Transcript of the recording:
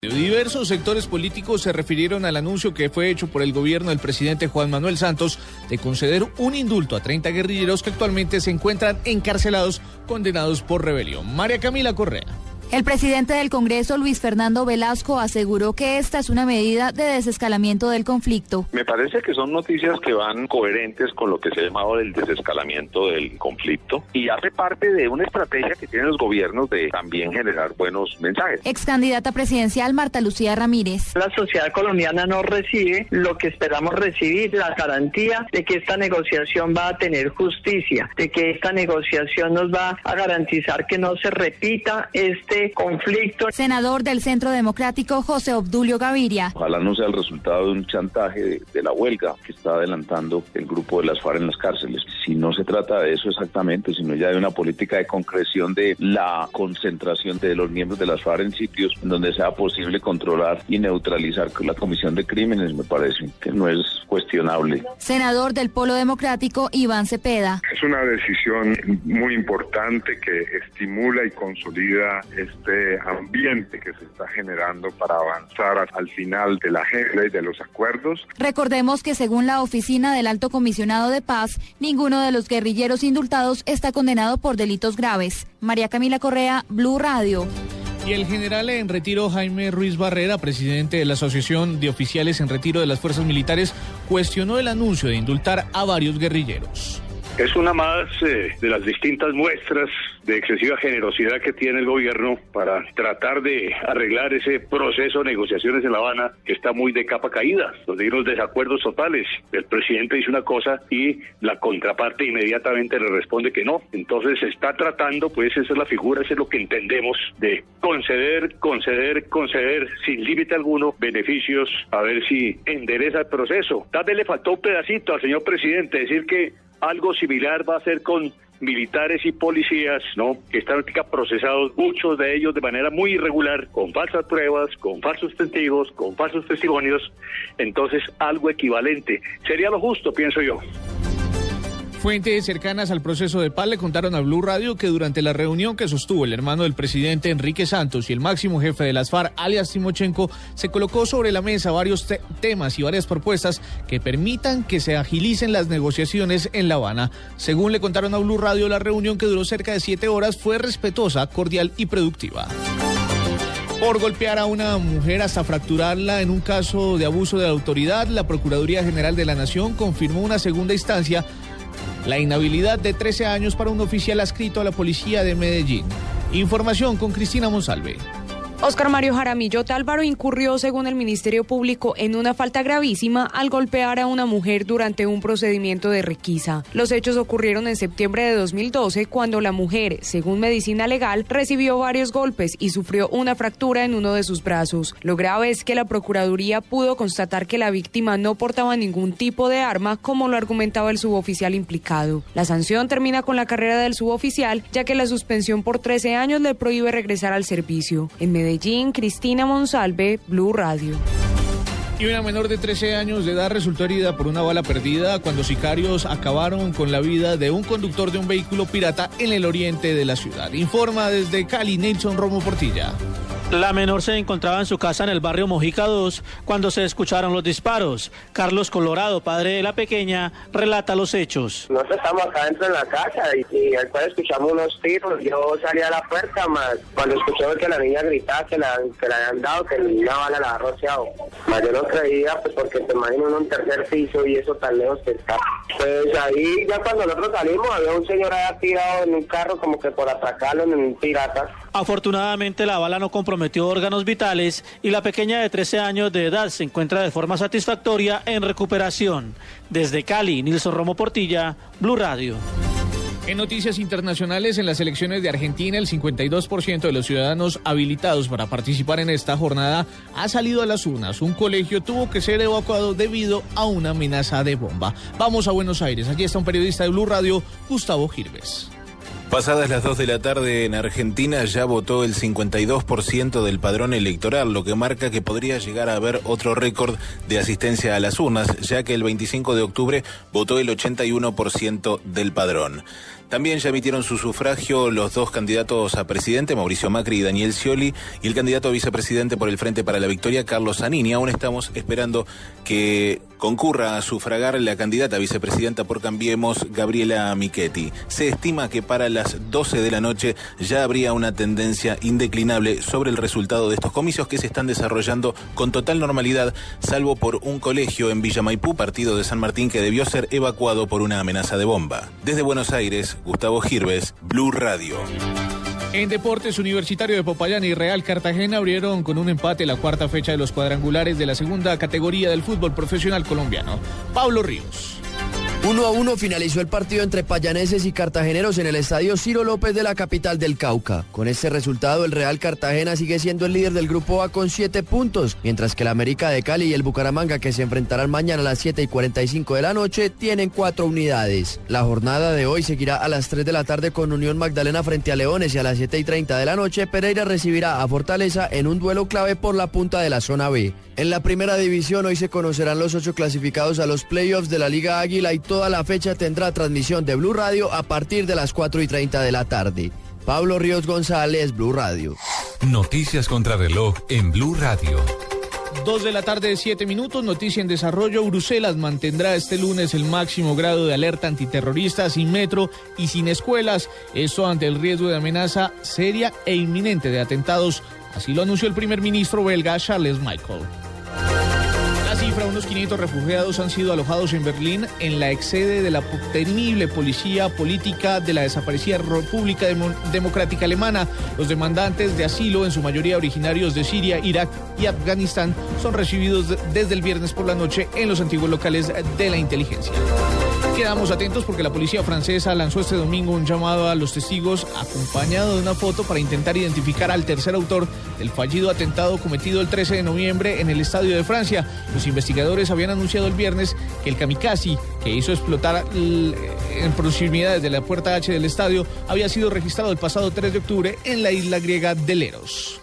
Diversos sectores políticos se refirieron al anuncio que fue hecho por el gobierno del presidente Juan Manuel Santos de conceder un indulto a 30 guerrilleros que actualmente se encuentran encarcelados condenados por rebelión. María Camila Correa. El presidente del Congreso, Luis Fernando Velasco, aseguró que esta es una medida de desescalamiento del conflicto. Me parece que son noticias que van coherentes con lo que se ha llamado el desescalamiento del conflicto y hace parte de una estrategia que tienen los gobiernos de también generar buenos mensajes. Ex candidata presidencial Marta Lucía Ramírez. La sociedad colombiana no recibe lo que esperamos recibir, la garantía de que esta negociación va a tener justicia, de que esta negociación nos va a garantizar que no se repita este conflicto. Senador del Centro Democrático José Obdulio Gaviria. Ojalá no sea el resultado de un chantaje de, de, la huelga que está adelantando el grupo de las FARC en las cárceles. Si no se trata de eso exactamente, sino ya de una política de concreción de la concentración de los miembros de las FARC en sitios en donde sea posible controlar y neutralizar la comisión de crímenes, me parece que no es cuestionable. Senador del Polo Democrático Iván Cepeda. Es una decisión muy importante que estimula y consolida este ambiente que se está generando para avanzar al final de la agenda y de los acuerdos. Recordemos que según la oficina del Alto Comisionado de Paz, ninguno de los guerrilleros indultados está condenado por delitos graves. María Camila Correa, Blue Radio. Y el general en retiro Jaime Ruiz Barrera, presidente de la Asociación de Oficiales en Retiro de las Fuerzas Militares, cuestionó el anuncio de indultar a varios guerrilleros. Es una más eh, de las distintas muestras de excesiva generosidad que tiene el gobierno para tratar de arreglar ese proceso de negociaciones en La Habana que está muy de capa caída, donde hay desacuerdos totales. El presidente dice una cosa y la contraparte inmediatamente le responde que no. Entonces está tratando, pues esa es la figura, esa es lo que entendemos, de conceder, conceder, conceder sin límite alguno beneficios a ver si endereza el proceso. Tal vez le faltó un pedacito al señor presidente decir que algo similar va a ser con militares y policías, ¿no? Que están procesados, muchos de ellos de manera muy irregular, con falsas pruebas, con falsos testigos, con falsos testimonios. Entonces, algo equivalente. Sería lo justo, pienso yo. Fuentes cercanas al proceso de paz le contaron a Blue Radio que durante la reunión que sostuvo el hermano del presidente Enrique Santos y el máximo jefe de las FARC, alias Timochenko, se colocó sobre la mesa varios te temas y varias propuestas que permitan que se agilicen las negociaciones en La Habana. Según le contaron a Blue Radio, la reunión que duró cerca de siete horas fue respetuosa, cordial y productiva por golpear a una mujer hasta fracturarla en un caso de abuso de la autoridad, la Procuraduría General de la Nación confirmó una segunda instancia la inhabilidad de 13 años para un oficial adscrito a la policía de Medellín. Información con Cristina Monsalve. Oscar Mario Jaramillo Tálvaro incurrió, según el Ministerio Público, en una falta gravísima al golpear a una mujer durante un procedimiento de requisa. Los hechos ocurrieron en septiembre de 2012, cuando la mujer, según medicina legal, recibió varios golpes y sufrió una fractura en uno de sus brazos. Lo grave es que la Procuraduría pudo constatar que la víctima no portaba ningún tipo de arma, como lo argumentaba el suboficial implicado. La sanción termina con la carrera del suboficial, ya que la suspensión por 13 años le prohíbe regresar al servicio. En Medellín, Cristina Monsalve, Blue Radio. Y una menor de 13 años de edad resultó herida por una bala perdida cuando sicarios acabaron con la vida de un conductor de un vehículo pirata en el oriente de la ciudad. Informa desde Cali Nelson Romo Portilla. La menor se encontraba en su casa en el barrio Mojica 2 cuando se escucharon los disparos. Carlos Colorado, padre de la pequeña, relata los hechos. Nosotros estamos acá dentro de la casa y, y después escuchamos unos tiros. Yo salí a la puerta, más cuando escuchamos que la niña gritaba que la, que la habían dado, que una bala la había rociado. Más yo no creía, pues porque te imagino en un tercer piso y eso tan lejos que está. Pues ahí ya cuando nosotros salimos había un señor ahí tirado en un carro como que por atracarlo en un pirata. Afortunadamente la bala no comprometió órganos vitales y la pequeña de 13 años de edad se encuentra de forma satisfactoria en recuperación. Desde Cali, Nilson Romo Portilla, Blue Radio. En noticias internacionales, en las elecciones de Argentina, el 52% de los ciudadanos habilitados para participar en esta jornada ha salido a las urnas. Un colegio tuvo que ser evacuado debido a una amenaza de bomba. Vamos a Buenos Aires. Allí está un periodista de Blue Radio, Gustavo Girves. Pasadas las 2 de la tarde en Argentina ya votó el 52% del padrón electoral, lo que marca que podría llegar a haber otro récord de asistencia a las urnas, ya que el 25 de octubre votó el 81% del padrón. También ya emitieron su sufragio los dos candidatos a presidente, Mauricio Macri y Daniel Scioli, y el candidato a vicepresidente por el Frente para la Victoria, Carlos Zanini. Aún estamos esperando que concurra a sufragar la candidata vicepresidenta por Cambiemos, Gabriela Michetti. Se estima que para las 12 de la noche ya habría una tendencia indeclinable sobre el resultado de estos comicios que se están desarrollando con total normalidad, salvo por un colegio en Villa Maipú, partido de San Martín, que debió ser evacuado por una amenaza de bomba. Desde Buenos Aires, Gustavo Girves, Blue Radio. En Deportes Universitario de Popayán y Real Cartagena abrieron con un empate la cuarta fecha de los cuadrangulares de la segunda categoría del fútbol profesional colombiano. Pablo Ríos. Uno a uno finalizó el partido entre payaneses y cartageneros en el estadio Ciro López de la capital del Cauca. Con este resultado, el Real Cartagena sigue siendo el líder del grupo A con siete puntos, mientras que el América de Cali y el Bucaramanga, que se enfrentarán mañana a las 7 y 45 de la noche, tienen cuatro unidades. La jornada de hoy seguirá a las 3 de la tarde con Unión Magdalena frente a Leones y a las 7 y 30 de la noche, Pereira recibirá a Fortaleza en un duelo clave por la punta de la zona B. En la primera división hoy se conocerán los ocho clasificados a los playoffs de la Liga Águila y toda la fecha tendrá transmisión de Blue Radio a partir de las 4 y 30 de la tarde. Pablo Ríos González, Blue Radio. Noticias contra reloj en Blue Radio. Dos de la tarde, siete minutos. Noticia en desarrollo. Bruselas mantendrá este lunes el máximo grado de alerta antiterrorista sin metro y sin escuelas. Esto ante el riesgo de amenaza seria e inminente de atentados. Así lo anunció el primer ministro belga Charles Michael. Unos 500 refugiados han sido alojados en Berlín en la excede de la temible policía política de la desaparecida República Demo Democrática Alemana. Los demandantes de asilo, en su mayoría originarios de Siria, Irak y Afganistán, son recibidos desde el viernes por la noche en los antiguos locales de la inteligencia. Quedamos atentos porque la policía francesa lanzó este domingo un llamado a los testigos acompañado de una foto para intentar identificar al tercer autor del fallido atentado cometido el 13 de noviembre en el Estadio de Francia. Los habían anunciado el viernes que el kamikaze que hizo explotar en proximidades de la puerta H del estadio había sido registrado el pasado 3 de octubre en la isla griega de Leros.